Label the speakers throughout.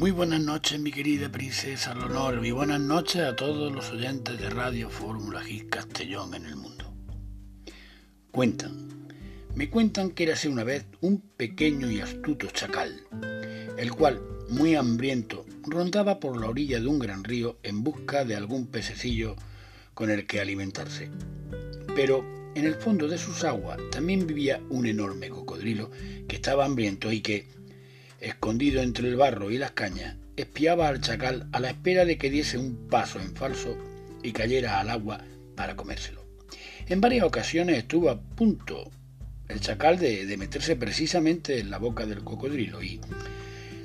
Speaker 1: Muy buenas noches, mi querida princesa Leonor, y buenas noches a todos los oyentes de Radio Fórmula G Castellón en el mundo. Cuentan, me cuentan que érase una vez un pequeño y astuto chacal, el cual, muy hambriento, rondaba por la orilla de un gran río en busca de algún pececillo con el que alimentarse. Pero en el fondo de sus aguas también vivía un enorme cocodrilo que estaba hambriento y que, escondido entre el barro y las cañas, espiaba al chacal a la espera de que diese un paso en falso y cayera al agua para comérselo. En varias ocasiones estuvo a punto el chacal de, de meterse precisamente en la boca del cocodrilo y,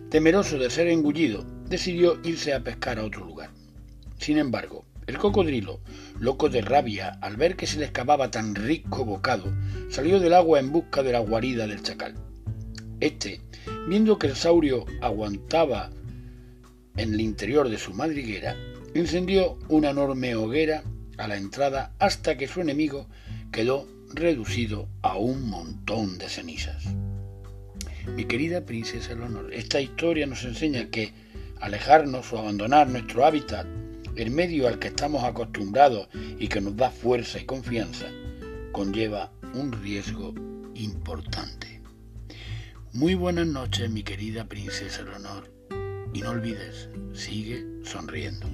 Speaker 1: temeroso de ser engullido, decidió irse a pescar a otro lugar. Sin embargo, el cocodrilo, loco de rabia al ver que se le excavaba tan rico bocado, salió del agua en busca de la guarida del chacal. Este, viendo que el saurio aguantaba en el interior de su madriguera, encendió una enorme hoguera a la entrada hasta que su enemigo quedó reducido a un montón de cenizas. Mi querida princesa Leonor, esta historia nos enseña que alejarnos o abandonar nuestro hábitat, el medio al que estamos acostumbrados y que nos da fuerza y confianza, conlleva un riesgo importante. Muy buenas noches, mi querida princesa Leonor, y no olvides, sigue sonriendo.